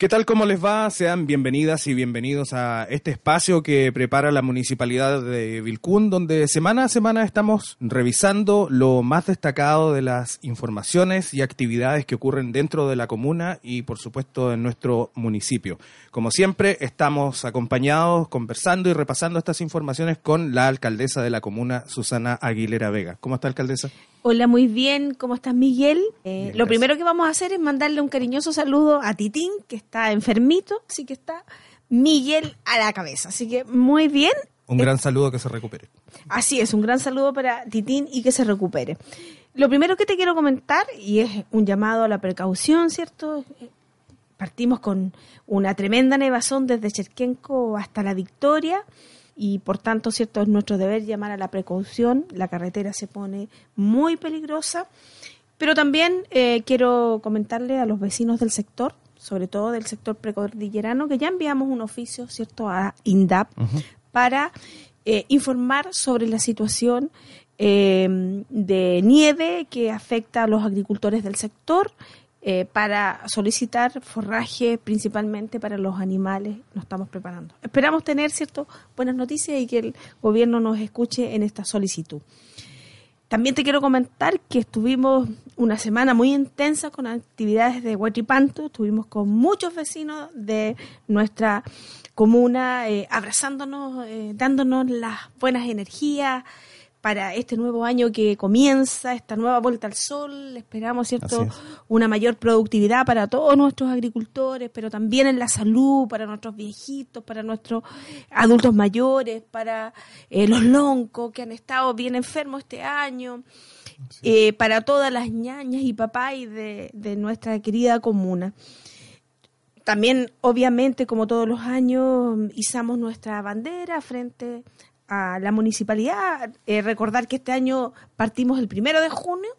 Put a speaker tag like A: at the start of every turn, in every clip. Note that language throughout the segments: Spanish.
A: ¿Qué tal? ¿Cómo les va? Sean bienvenidas y bienvenidos a este espacio que prepara la Municipalidad de Vilcún, donde semana a semana estamos revisando lo más destacado de las informaciones y actividades que ocurren dentro de la comuna y, por supuesto, en nuestro municipio. Como siempre, estamos acompañados, conversando y repasando estas informaciones con la alcaldesa de la comuna, Susana Aguilera Vega. ¿Cómo está, alcaldesa?
B: Hola, muy bien. ¿Cómo estás, Miguel? Eh, lo primero que vamos a hacer es mandarle un cariñoso saludo a Titín, que está enfermito, así que está Miguel a la cabeza. Así que muy bien.
A: Un gran saludo que se recupere.
B: Así es, un gran saludo para Titín y que se recupere. Lo primero que te quiero comentar, y es un llamado a la precaución, ¿cierto? Partimos con una tremenda nevazón desde Cherquenco hasta la Victoria y por tanto, cierto, es nuestro deber llamar a la precaución. La carretera se pone muy peligrosa, pero también eh, quiero comentarle a los vecinos del sector, sobre todo del sector precordillerano, que ya enviamos un oficio, cierto, a INDAP para eh, informar sobre la situación eh, de nieve que afecta a los agricultores del sector eh, para solicitar forraje principalmente para los animales nos estamos preparando. Esperamos tener cierto buenas noticias y que el gobierno nos escuche en esta solicitud. También te quiero comentar que estuvimos una semana muy intensa con actividades de Huachipanto, estuvimos con muchos vecinos de nuestra comuna eh, abrazándonos, eh, dándonos las buenas energías, para este nuevo año que comienza, esta nueva vuelta al sol. Esperamos, ¿cierto?, una mayor productividad para todos nuestros agricultores, pero también en la salud, para nuestros viejitos, para nuestros adultos mayores, para eh, los loncos que han estado bien enfermos este año, eh, para todas las ñañas y papás de, de nuestra querida comuna. También, obviamente, como todos los años, izamos nuestra bandera frente a la municipalidad. Eh, recordar que este año partimos el primero de junio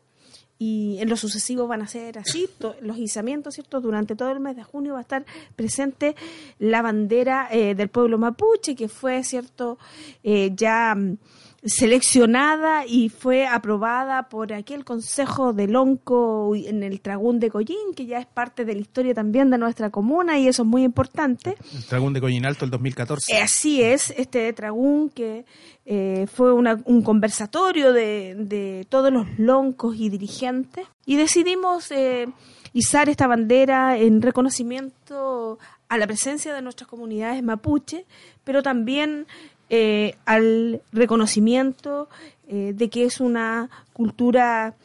B: y en lo sucesivo van a ser así, los izamientos, ¿cierto? Durante todo el mes de junio va a estar presente la bandera eh, del pueblo mapuche, que fue, ¿cierto? Eh, ya mm, seleccionada y fue aprobada por aquel Consejo de Lonco en el Tragún de Collín, que ya es parte de la historia también de nuestra comuna y eso es muy importante.
A: El Tragún de Collín Alto el 2014.
B: Eh, así es, este Tragún que eh, fue un conversatorio de, todos los loncos y dirigentes y decidimos eh, izar esta bandera en reconocimiento a la presencia de nuestras comunidades mapuche, pero también eh, al reconocimiento eh, de que es una cultura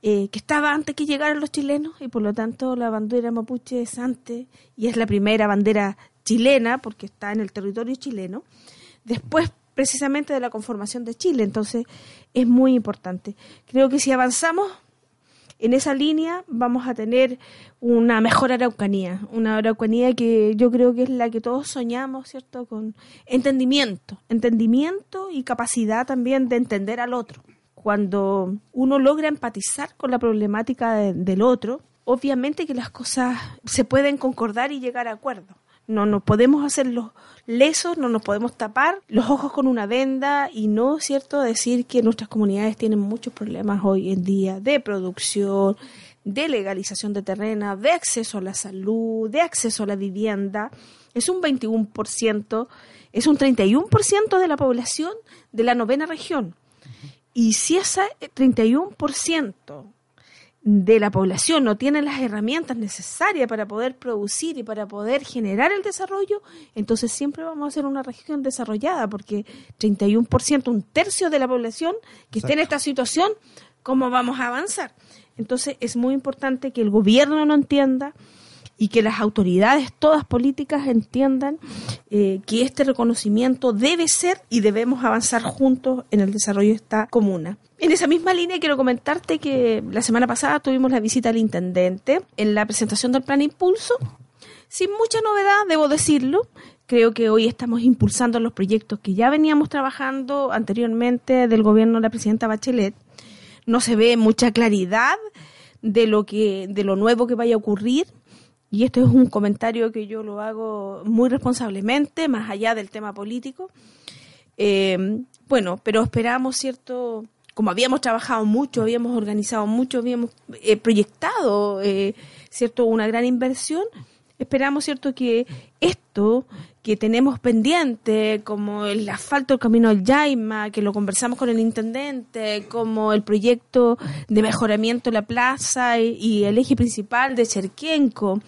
B: eh, que estaba antes que llegaran los chilenos y por lo tanto la bandera mapuche es antes y es la primera bandera chilena porque está en el territorio chileno. Después precisamente de la conformación de Chile, entonces es muy importante. Creo que si avanzamos en esa línea vamos a tener una mejor araucanía, una araucanía que yo creo que es la que todos soñamos, ¿cierto? Con entendimiento, entendimiento y capacidad también de entender al otro. Cuando uno logra empatizar con la problemática del otro, obviamente que las cosas se pueden concordar y llegar a acuerdos no nos podemos hacer los lesos, no nos podemos tapar los ojos con una venda y no, ¿cierto?, decir que nuestras comunidades tienen muchos problemas hoy en día de producción, de legalización de terreno, de acceso a la salud, de acceso a la vivienda. Es un 21%, es un 31% de la población de la novena región. Y si ese 31% de la población no tiene las herramientas necesarias para poder producir y para poder generar el desarrollo, entonces siempre vamos a ser una región desarrollada, porque 31%, un tercio de la población que esté en esta situación, ¿cómo vamos a avanzar? Entonces es muy importante que el gobierno no entienda y que las autoridades, todas políticas, entiendan eh, que este reconocimiento debe ser y debemos avanzar juntos en el desarrollo de esta comuna. En esa misma línea quiero comentarte que la semana pasada tuvimos la visita al intendente en la presentación del plan Impulso. Sin mucha novedad, debo decirlo. Creo que hoy estamos impulsando los proyectos que ya veníamos trabajando anteriormente del gobierno de la presidenta Bachelet. No se ve mucha claridad de lo que de lo nuevo que vaya a ocurrir y esto es un comentario que yo lo hago muy responsablemente, más allá del tema político. Eh, bueno, pero esperamos, ¿cierto? Como habíamos trabajado mucho, habíamos organizado mucho, habíamos eh, proyectado, eh, ¿cierto? Una gran inversión, esperamos, ¿cierto?, que esto que tenemos pendiente, como el asfalto del camino al Yaima, que lo conversamos con el intendente, como el proyecto de mejoramiento de la plaza y, el eje principal de Cherquienco,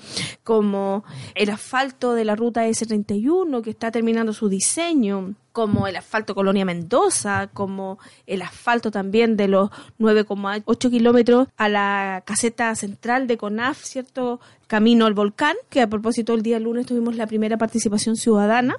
B: como el asfalto de la ruta S31 que está terminando su diseño, como el asfalto Colonia Mendoza, como el asfalto también de los 9,8 kilómetros a la caseta central de CONAF, ¿cierto? Camino al volcán, que a propósito el día lunes tuvimos la primera participación ciudadana.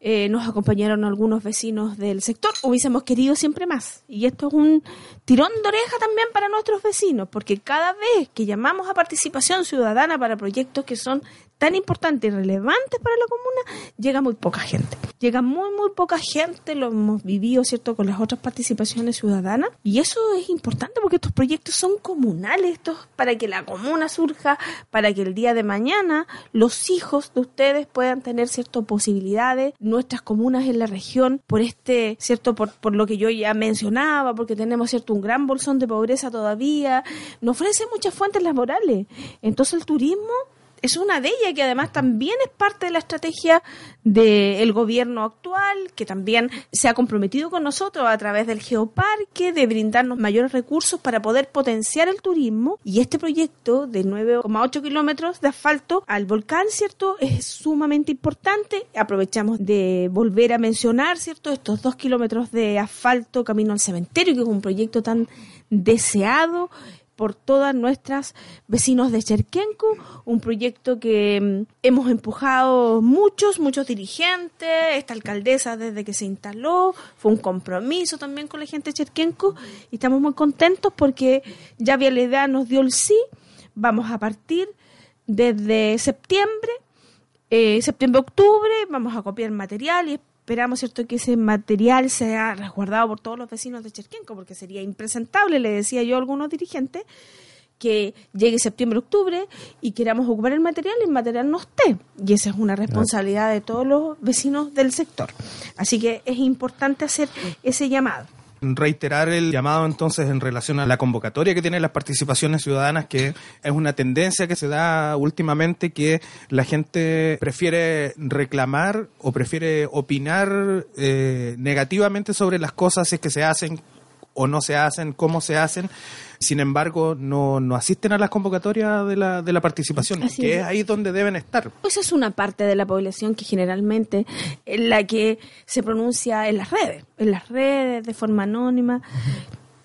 B: Eh, nos acompañaron algunos vecinos del sector. Hubiésemos querido siempre más. Y esto es un tirón de oreja también para nuestros vecinos, porque cada vez que llamamos a participación ciudadana para proyectos que son tan importantes y relevantes para la comuna, llega muy poca gente. Llega muy, muy poca gente, lo hemos vivido, ¿cierto?, con las otras participaciones ciudadanas. Y eso es importante porque estos proyectos son comunales, estos para que la comuna surja, para que el día de mañana los hijos de ustedes puedan tener, ¿cierto?, posibilidades, nuestras comunas en la región, por este, ¿cierto?, por, por lo que yo ya mencionaba, porque tenemos, ¿cierto?, un gran bolsón de pobreza todavía, nos ofrece muchas fuentes laborales. Entonces el turismo es una de ellas que además también es parte de la estrategia del gobierno actual, que también se ha comprometido con nosotros a través del geoparque de brindarnos mayores recursos para poder potenciar el turismo. Y este proyecto de 9,8 kilómetros de asfalto al volcán, ¿cierto? Es sumamente importante. Aprovechamos de volver a mencionar, ¿cierto? Estos dos kilómetros de asfalto camino al cementerio, que es un proyecto tan deseado por todas nuestras vecinos de Cherquenco, un proyecto que mm, hemos empujado muchos, muchos dirigentes, esta alcaldesa desde que se instaló, fue un compromiso también con la gente de Cherquenco y estamos muy contentos porque ya Vialidad nos dio el sí, vamos a partir desde septiembre, eh, septiembre-octubre, vamos a copiar material y esperamos cierto que ese material sea resguardado por todos los vecinos de Cherquenco, porque sería impresentable, le decía yo a algunos dirigentes, que llegue septiembre, octubre y queramos ocupar el material y el material no esté. Y esa es una responsabilidad de todos los vecinos del sector. Así que es importante hacer ese llamado
A: reiterar el llamado entonces en relación a la convocatoria que tienen las participaciones ciudadanas, que es una tendencia que se da últimamente que la gente prefiere reclamar o prefiere opinar eh, negativamente sobre las cosas es que se hacen o no se hacen, cómo se hacen, sin embargo, no, no asisten a las convocatorias de la, de la participación, que es. ahí donde deben estar.
B: Esa es una parte de la población que generalmente es la que se pronuncia en las redes, en las redes, de forma anónima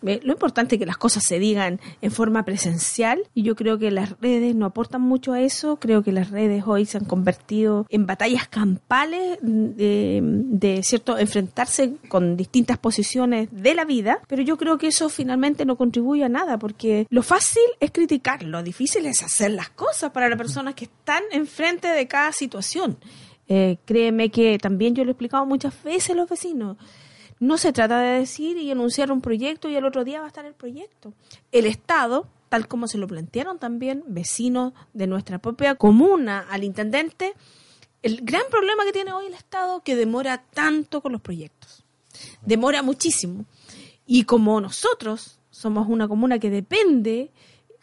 B: lo importante es que las cosas se digan en forma presencial y yo creo que las redes no aportan mucho a eso. Creo que las redes hoy se han convertido en batallas campales de, de cierto enfrentarse con distintas posiciones de la vida, pero yo creo que eso finalmente no contribuye a nada porque lo fácil es criticar, lo difícil es hacer las cosas para las personas que están enfrente de cada situación. Eh, créeme que también yo lo he explicado muchas veces a los vecinos. No se trata de decir y anunciar un proyecto y el otro día va a estar el proyecto. El Estado, tal como se lo plantearon también vecinos de nuestra propia comuna al intendente, el gran problema que tiene hoy el Estado que demora tanto con los proyectos. Demora muchísimo. Y como nosotros somos una comuna que depende,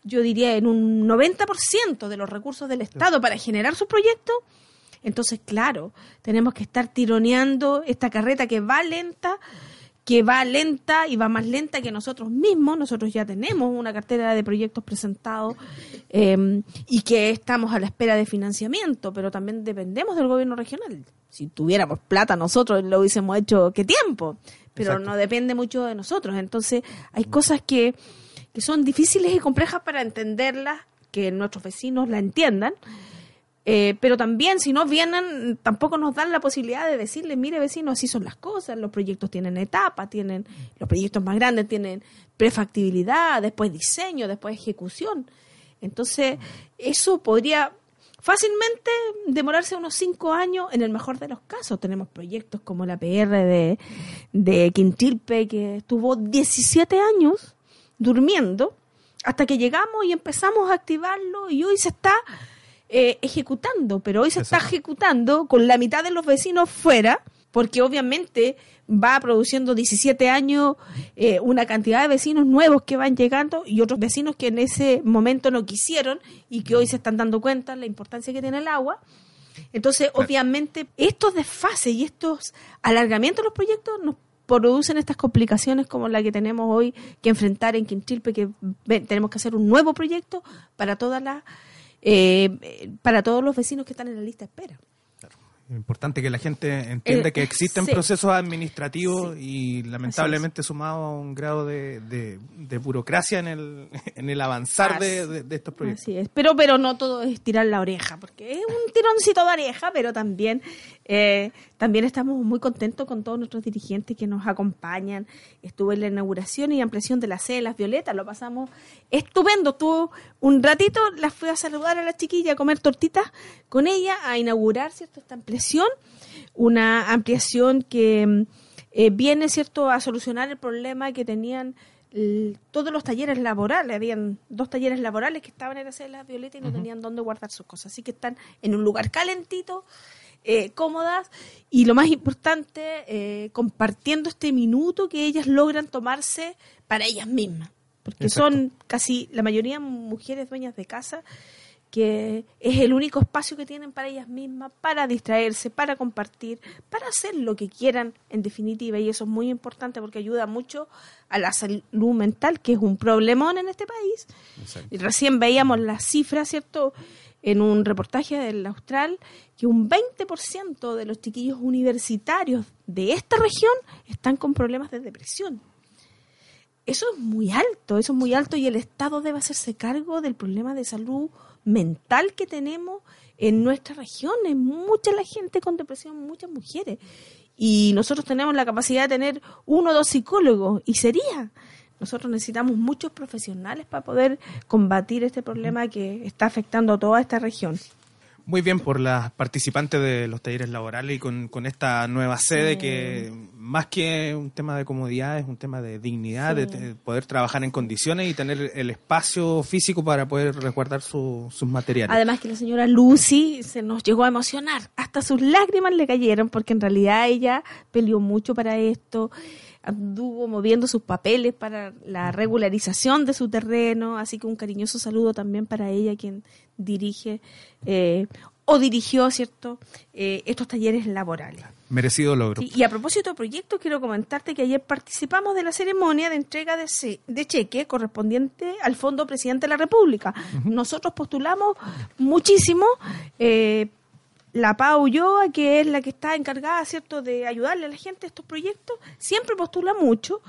B: yo diría, en un 90% de los recursos del Estado para generar sus proyectos, entonces, claro, tenemos que estar tironeando esta carreta que va lenta, que va lenta y va más lenta que nosotros mismos. Nosotros ya tenemos una cartera de proyectos presentados em, y que estamos a la espera de financiamiento, pero también dependemos del gobierno regional. Si tuviéramos plata nosotros lo hubiésemos hecho qué tiempo, pero no depende mucho de nosotros. Entonces, hay cosas que, que son difíciles y complejas para entenderlas, que nuestros vecinos la entiendan. Eh, pero también, si no vienen, tampoco nos dan la posibilidad de decirle, mire vecino, así son las cosas, los proyectos tienen etapas, tienen, los proyectos más grandes tienen prefactibilidad, después diseño, después ejecución. Entonces, eso podría fácilmente demorarse unos cinco años, en el mejor de los casos. Tenemos proyectos como la PR de, de Quintilpe, que estuvo 17 años durmiendo, hasta que llegamos y empezamos a activarlo y hoy se está eh, ejecutando, pero hoy se está ejecutando con la mitad de los vecinos fuera porque obviamente va produciendo 17 años eh, una cantidad de vecinos nuevos que van llegando y otros vecinos que en ese momento no quisieron y que hoy se están dando cuenta de la importancia que tiene el agua. Entonces, obviamente, estos desfases y estos alargamientos de los proyectos nos producen estas complicaciones como la que tenemos hoy que enfrentar en Quintilpe, que tenemos que hacer un nuevo proyecto para todas las eh, para todos los vecinos que están en la lista de espera.
A: Es importante que la gente entienda eh, que existen procesos administrativos y lamentablemente sumado a un grado de, de, burocracia en el, en el avanzar de, estos proyectos.
B: Así es, pero, pero no todo es tirar la oreja, porque es un tironcito de oreja, pero también, eh, también estamos muy contentos con todos nuestros dirigentes que nos acompañan. Estuve en la inauguración y ampliación de la sede de las Violetas, lo pasamos estupendo. Tuvo un ratito, las fui a saludar a la chiquilla, a comer tortitas con ella, a inaugurar ¿cierto? esta ampliación una ampliación que eh, viene cierto a solucionar el problema que tenían todos los talleres laborales, habían dos talleres laborales que estaban en la sede de la Violeta y no tenían dónde guardar sus cosas, así que están en un lugar calentito, eh, cómodas y lo más importante, eh, compartiendo este minuto que ellas logran tomarse para ellas mismas, porque son casi la mayoría mujeres dueñas de casa que es el único espacio que tienen para ellas mismas, para distraerse, para compartir, para hacer lo que quieran en definitiva. Y eso es muy importante porque ayuda mucho a la salud mental, que es un problemón en este país. Y recién veíamos las cifras, ¿cierto? En un reportaje del Austral, que un 20% de los chiquillos universitarios de esta región están con problemas de depresión. Eso es muy alto, eso es muy alto y el Estado debe hacerse cargo del problema de salud mental que tenemos en nuestra región. Es mucha la gente con depresión, muchas mujeres. Y nosotros tenemos la capacidad de tener uno o dos psicólogos, y sería. Nosotros necesitamos muchos profesionales para poder combatir este problema que está afectando a toda esta región.
A: Muy bien por las participantes de los talleres laborales y con, esta nueva sede que más que un tema de comodidad es un tema de dignidad, de, poder trabajar en condiciones y tener el espacio físico para poder resguardar sus materiales.
B: Además que la señora Lucy se nos llegó a emocionar, hasta sus lágrimas le cayeron porque en realidad ella peleó mucho para esto anduvo moviendo sus papeles para la regularización de su terreno, así que un cariñoso saludo también para ella, quien dirige eh, o dirigió, ¿cierto?, eh, estos talleres laborales.
A: Merecido logro.
B: y a propósito de proyectos, quiero comentarte que ayer participamos de la ceremonia de entrega de, de cheque correspondiente al Fondo Presidente de la República. Nosotros postulamos muchísimo. Eh, la Pau Ulloa, que es la que está encargada, ¿cierto?, de ayudarle a la gente a estos proyectos, siempre postula mucho,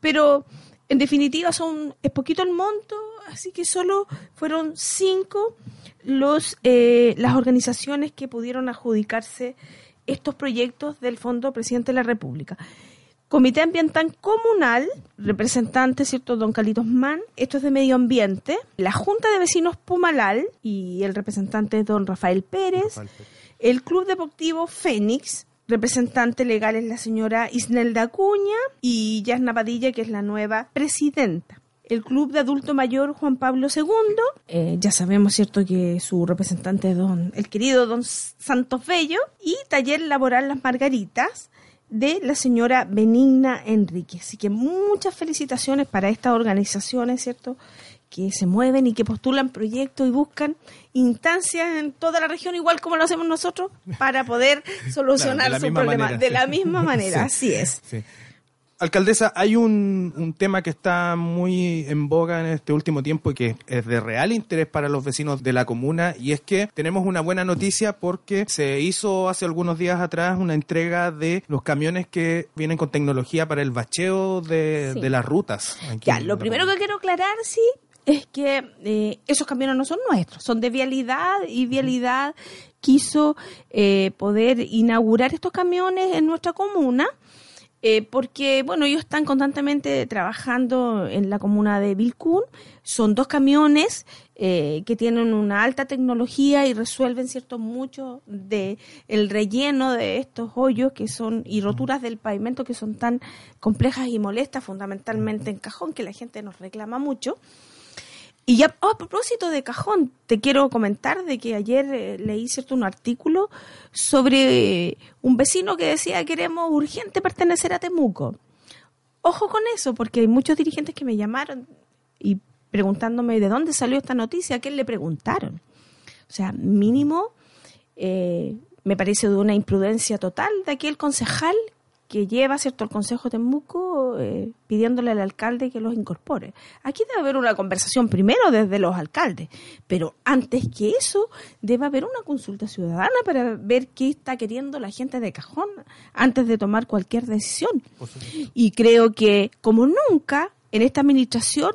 B: pero en definitiva son es poquito el monto, así que solo fueron cinco los eh, las organizaciones que pudieron adjudicarse estos proyectos del Fondo Presidente de la República. Comité Ambiental Comunal, representante, ¿cierto? Don Calitos Mann, esto es de Medio Ambiente, la Junta de Vecinos Pumalal y el representante es Don Rafael Pérez, el Club Deportivo Fénix, representante legal es la señora Isnelda Acuña. Y Yasna Padilla, que es la nueva presidenta el Club de Adulto Mayor Juan Pablo II. Eh, ya sabemos, ¿cierto?, que su representante es don, el querido don Santos Bello. Y Taller Laboral Las Margaritas de la señora Benigna Enrique. Así que muchas felicitaciones para estas organizaciones, ¿cierto?, que se mueven y que postulan proyectos y buscan instancias en toda la región, igual como lo hacemos nosotros, para poder solucionar su problema de la misma manera. Así es.
A: Alcaldesa, hay un, tema que está muy en boga en este último tiempo y que es de real interés para los vecinos de la comuna y es que tenemos una buena noticia porque se hizo hace algunos días atrás una entrega de los camiones que vienen con tecnología para el bacheo de, las rutas.
B: Ya, lo primero que quiero aclarar, sí, es que eh, esos camiones no son nuestros, son de vialidad y vialidad quiso eh, poder inaugurar estos camiones en nuestra comuna eh, porque, bueno, ellos están constantemente trabajando en la comuna de Vilcún. Son dos camiones eh, que tienen una alta tecnología y resuelven cierto mucho de el relleno de estos hoyos que son y roturas del pavimento que son tan complejas y molestas, fundamentalmente en cajón, que la gente nos reclama mucho. Y ya oh, a propósito de cajón, te quiero comentar de que ayer eh, leí cierto un artículo sobre un vecino que decía queremos urgente pertenecer a Temuco. Ojo con eso, porque hay muchos dirigentes que me llamaron y preguntándome de dónde salió esta noticia, a qué le preguntaron. O sea, mínimo, eh, me parece de una imprudencia total de aquel concejal que lleva cierto el Consejo de Temuco eh, pidiéndole al alcalde que los incorpore. Aquí debe haber una conversación primero desde los alcaldes, pero antes que eso debe haber una consulta ciudadana para ver qué está queriendo la gente de cajón antes de tomar cualquier decisión. Y creo que como nunca en esta administración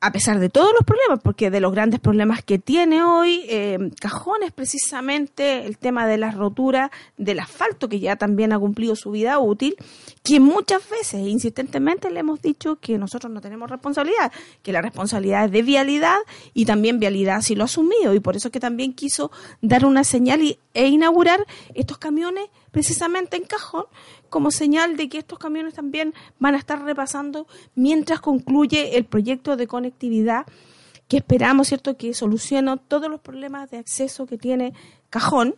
B: a pesar de todos los problemas, porque de los grandes problemas que tiene hoy, eh, Cajón es precisamente el tema de la rotura del asfalto, que ya también ha cumplido su vida útil, que muchas veces, insistentemente, le hemos dicho que nosotros no tenemos responsabilidad, que la responsabilidad es de vialidad y también vialidad sí lo ha asumido, y por eso es que también quiso dar una señal e inaugurar estos camiones precisamente en Cajón, como señal de que estos camiones también van a estar repasando mientras concluye el proyecto de conectividad que esperamos, ¿cierto?, que solucione todos los problemas de acceso que tiene Cajón.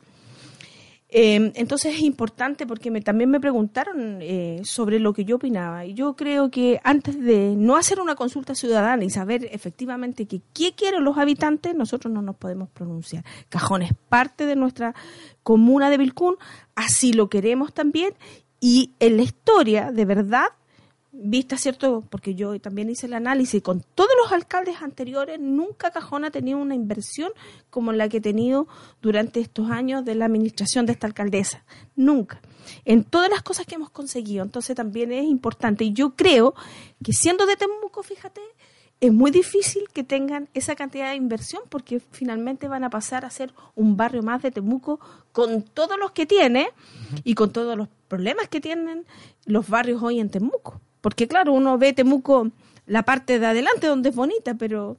B: Eh, entonces es importante porque me, también me preguntaron eh, sobre lo que yo opinaba. Y yo creo que antes de no hacer una consulta ciudadana y saber efectivamente que, qué quieren los habitantes, nosotros no nos podemos pronunciar. Cajón es parte de nuestra comuna de Vilcún, así lo queremos también y en la historia, de verdad, vista, ¿cierto? Porque yo también hice el análisis, con todos los alcaldes anteriores, nunca Cajón ha tenido una inversión como la que he tenido durante estos años de la administración de esta alcaldesa. Nunca. En todas las cosas que hemos conseguido. Entonces también es importante. Y yo creo que siendo de Temuco, fíjate, es muy difícil que tengan esa cantidad de inversión porque finalmente van a pasar a ser un barrio más de Temuco con todos los que tiene y con todos los problemas que tienen los barrios hoy en Temuco. Porque claro, uno ve Temuco la parte de adelante donde es bonita, pero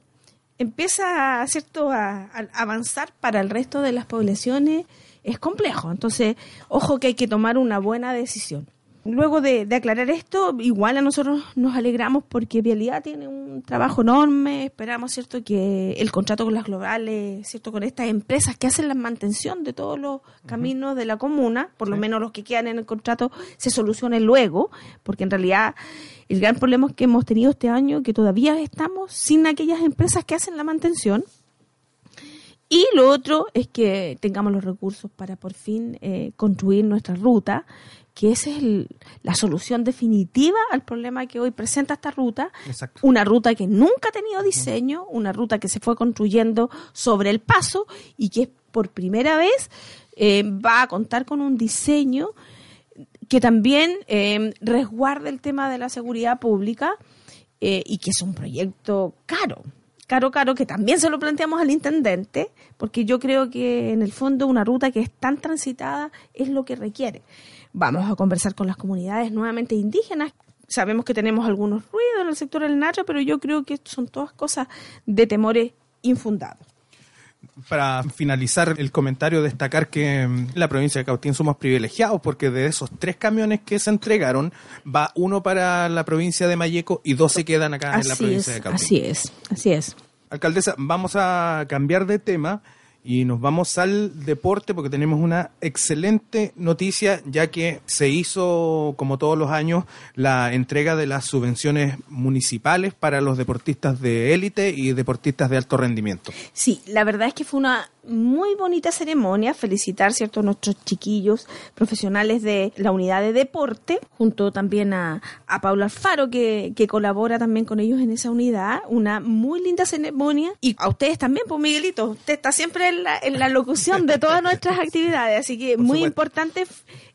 B: empieza ¿cierto? A, a avanzar para el resto de las poblaciones es complejo. Entonces, ojo que hay que tomar una buena decisión. Luego de, aclarar esto, igual a nosotros nos alegramos porque Vialidad tiene un trabajo enorme. Esperamos, ¿cierto?, que el contrato con las globales, ¿cierto?, con estas empresas que hacen la mantención de todos los caminos de la comuna, por lo menos los que quedan en el contrato, se solucionen luego, porque en realidad el gran problema que hemos tenido este año que todavía estamos sin aquellas empresas que hacen la mantención. Y lo otro es que tengamos los recursos para por fin eh, construir nuestra ruta que esa es la solución definitiva al problema que hoy presenta esta ruta. Una ruta que nunca ha tenido diseño, una ruta que se fue construyendo sobre el paso y que por primera vez eh, va a contar con un diseño que también eh, resguarde el tema de la seguridad pública eh, y que es un proyecto caro caro, caro, que también se lo planteamos al intendente, porque yo creo que en el fondo una ruta que es tan transitada es lo que requiere. Vamos a conversar con las comunidades nuevamente indígenas. Sabemos que tenemos algunos ruidos en el sector del Nacho, pero yo creo que son todas cosas de temores infundados.
A: Para finalizar el comentario, destacar que en la provincia de Cautín somos privilegiados porque de esos tres camiones que se entregaron, va uno para la provincia de Mayeco y dos se quedan acá en la provincia de Cautín.
B: Así es, así es.
A: Alcaldesa, vamos a cambiar de tema y nos vamos al deporte porque tenemos una excelente noticia ya que se hizo, como todos los años, la entrega de las subvenciones municipales para los deportistas de élite y deportistas de alto rendimiento.
B: Sí, la verdad es que fue una muy bonita ceremonia, felicitar cierto a nuestros chiquillos profesionales de la unidad de deporte, junto también a, a Paula Alfaro que, que colabora también con ellos en esa unidad, una muy linda ceremonia. Y a ustedes también, pues Miguelito, usted está siempre en la, en la locución de todas nuestras actividades, así que muy importante,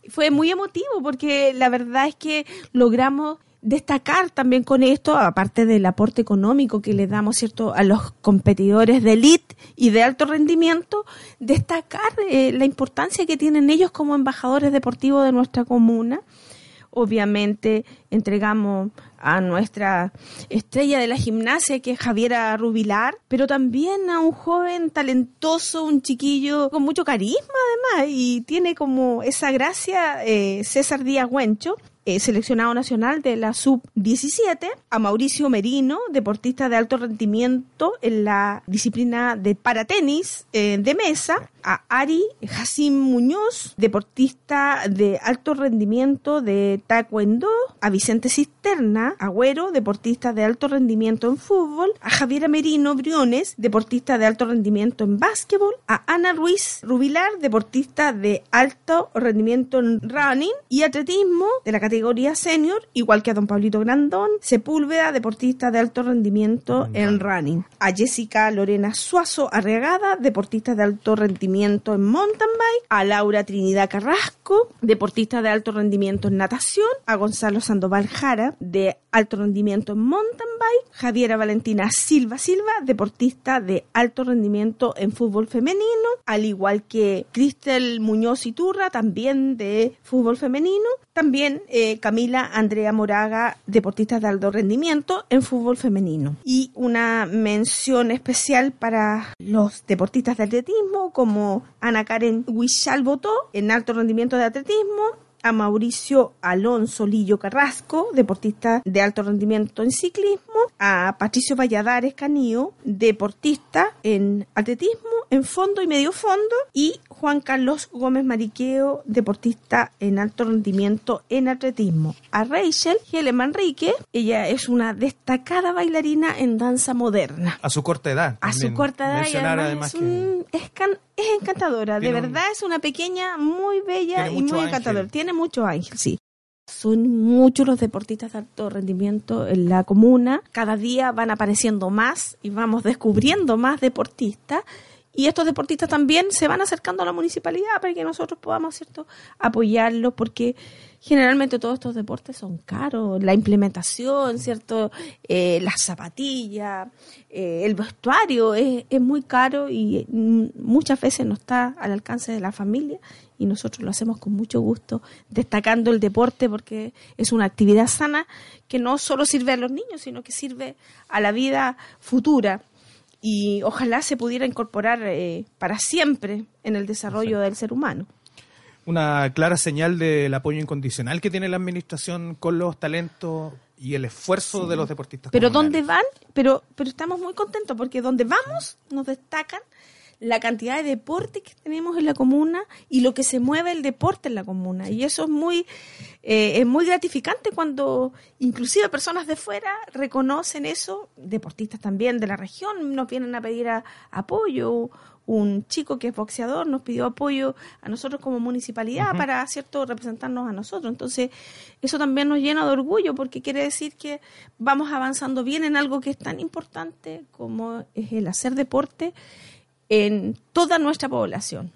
B: fue muy emotivo porque la verdad es que logramos destacar también con esto, aparte del aporte económico que le damos cierto a los competidores de elite y de alto rendimiento, destacar eh, la importancia que tienen ellos como embajadores deportivos de nuestra comuna. Obviamente entregamos a nuestra estrella de la gimnasia, que es Javiera Rubilar, pero también a un joven talentoso, un chiquillo con mucho carisma además, y tiene como esa gracia eh, César Díaz Huencho, eh, seleccionado nacional de la sub-17, a Mauricio Merino, deportista de alto rendimiento en la disciplina de paratenis eh, de mesa, a Ari Jacim Muñoz, deportista de alto rendimiento de taekwondo, a Vicente Cisterna, Agüero, deportista de alto rendimiento en fútbol, a Javier Merino Briones, deportista de alto rendimiento en básquetbol, a Ana Ruiz Rubilar, deportista de alto rendimiento en running y atletismo de la categoría senior, igual que a don Pablito Grandón, Sepúlveda, deportista de alto rendimiento en running, a Jessica Lorena Suazo Arriagada, deportista de alto rendimiento en mountain bike, a Laura Trinidad Carrasco, deportista de alto rendimiento en natación, a Gonzalo Sandoval Jara, de alto rendimiento en mountain bike, Javiera Valentina Silva Silva, deportista de alto rendimiento en fútbol femenino, al igual que Cristel Muñoz Iturra, también de fútbol femenino, también eh, Camila Andrea Moraga, deportista de alto rendimiento en fútbol femenino. Y una mención especial para los deportistas de atletismo como Ana Karen Huichal Botó en alto rendimiento de atletismo, a Mauricio Alonso Lillo Carrasco, deportista de alto rendimiento en ciclismo, a Patricio Valladares Canío, deportista en atletismo, en fondo y medio fondo, y Juan Carlos Gómez Mariqueo, deportista en alto rendimiento en atletismo. A Rachel Helen Manrique, ella es una destacada bailarina en danza moderna.
A: A su corta edad.
B: A su corta edad y además, es, es, encantadora, de verdad es una pequeña muy bella y muy encantadora. Tiene mucho ángel, sí. Son muchos los deportistas de alto rendimiento en la comuna. Cada día van apareciendo más y vamos descubriendo más deportistas. Y estos deportistas también se van acercando a la municipalidad para que nosotros podamos, ¿cierto?, apoyarlos porque generalmente todos estos deportes son caros. La implementación, ¿cierto?, eh, las zapatillas, eh, el vestuario es, es muy caro y muchas veces no está al alcance de la familia y nosotros lo hacemos con mucho gusto, destacando el deporte porque es una actividad sana que no solo sirve a los niños, sino que sirve a la vida futura y ojalá se pudiera incorporar eh, para siempre en el desarrollo del ser humano.
A: Una clara señal del apoyo incondicional que tiene la administración con los talentos y el esfuerzo de los deportistas.
B: Pero dónde van, pero pero estamos muy contentos porque donde vamos nos destacan la cantidad de deporte que tenemos en la comuna y lo que se mueve el deporte en la comuna. Y eso es muy, eh, es muy gratificante cuando inclusive personas de fuera reconocen eso, deportistas también de la región nos vienen a pedir apoyo. Un chico que es boxeador nos pidió apoyo a nosotros como municipalidad para, cierto, representarnos a nosotros. Entonces, eso también nos llena de orgullo porque quiere decir que vamos avanzando bien en algo que es tan importante como es el hacer deporte en toda nuestra población.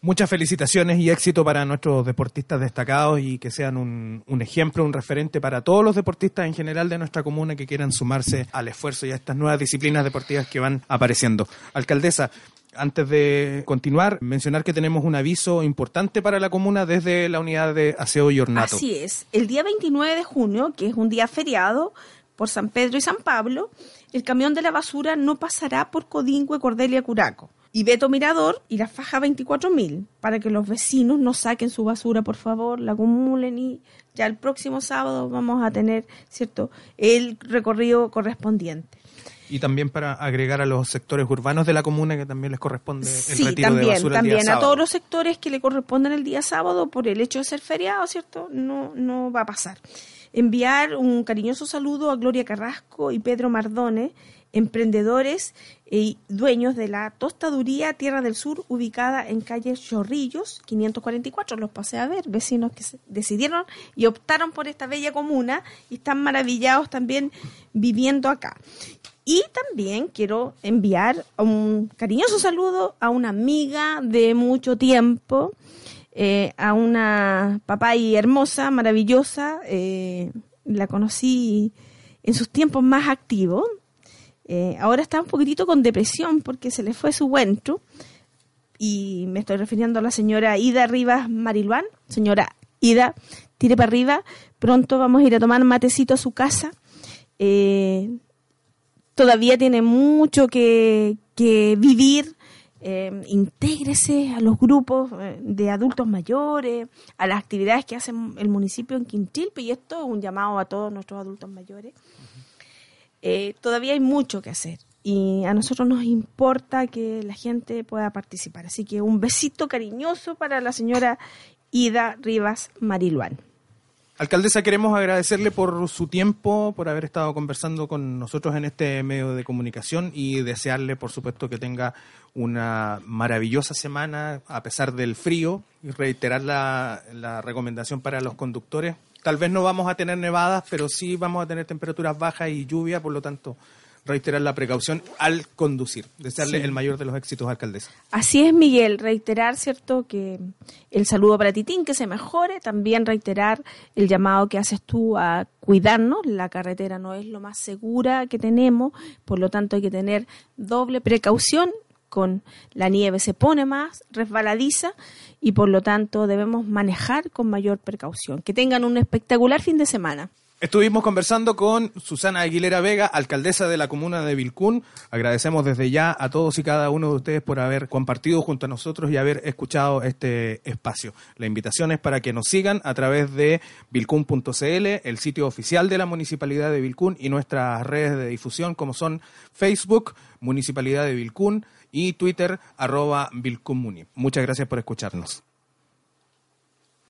A: Muchas felicitaciones y éxito para nuestros deportistas destacados y que sean un, ejemplo, un referente para todos los deportistas en general de nuestra comuna que quieran sumarse al esfuerzo y a estas nuevas disciplinas deportivas que van apareciendo. Alcaldesa, antes de continuar, mencionar que tenemos un aviso importante para la comuna desde la unidad de aseo y ornato.
B: Así es. El día 29 de junio, que es un día feriado por San Pedro y San Pablo, el camión de la basura no pasará por Codingüe, Cordelia, Curaco. Y Beto Mirador y la faja 24.000 para que los vecinos no saquen su basura, por favor, la acumulen y ya el próximo sábado vamos a tener, ¿cierto?, el recorrido correspondiente.
A: Y también para agregar a los sectores urbanos de la comuna que también les corresponde el
B: sí,
A: retiro
B: también,
A: de basura
B: también
A: el día
B: a todos los sectores que le corresponden el día sábado por el hecho de ser feriado, ¿cierto? No, no va a pasar enviar un cariñoso saludo a Gloria Carrasco y Pedro Mardone, emprendedores y dueños de la tostaduría Tierra del Sur, ubicada en calle Chorrillos, 544. Los pasé a ver, vecinos que decidieron y optaron por esta bella comuna y están maravillados también viviendo acá. Y también quiero enviar un cariñoso saludo a una amiga de mucho tiempo, eh, a una papá hermosa, maravillosa. Eh, la conocí en sus tiempos más activos. Eh, ahora está un poquitito con depresión porque se le fue su buentro. Y me estoy refiriendo a la señora Ida Rivas Mariluán. Señora Ida, tire para arriba. Pronto vamos a ir a tomar matecito a su casa. todavía tiene mucho que, que vivir eh, intégrese a los grupos eh, de adultos mayores, a las actividades que hace el municipio en Quintilpe, y esto es un llamado a todos nuestros adultos mayores. Eh, todavía hay mucho que hacer y a nosotros nos importa que la gente pueda participar. Así que un besito cariñoso para la señora Ida Rivas Mariluán.
A: Alcaldesa, queremos agradecerle por su tiempo, por haber estado conversando con nosotros en este medio de comunicación y desearle, por supuesto, que tenga una maravillosa semana a pesar del frío y reiterar la, la recomendación para los conductores. Tal vez no vamos a tener nevadas, pero sí vamos a tener temperaturas bajas y lluvia, por lo tanto, reiterar la precaución al conducir. Desearle el mayor de los éxitos, alcaldesa.
B: Así es, Miguel. Reiterar, ¿cierto?, que el saludo para Titín, que se mejore. También reiterar el llamado que haces tú a cuidarnos. La carretera no es lo más segura que tenemos, por lo tanto hay que tener doble precaución. Con la nieve se pone más resbaladiza y por lo tanto debemos manejar con mayor precaución. Que tengan un espectacular fin de semana.
A: Estuvimos conversando con Susana Aguilera Vega, alcaldesa de la comuna de Vilcún. Agradecemos desde ya a todos y cada uno de ustedes por haber compartido junto a nosotros y haber escuchado este espacio. La invitación es para que nos sigan a través de vilcún.cl, el sitio oficial de la Municipalidad de Vilcún y nuestras redes de difusión como son Facebook, Municipalidad de Vilcún y Twitter, arroba Vilcúnmuni. Muchas gracias por escucharnos.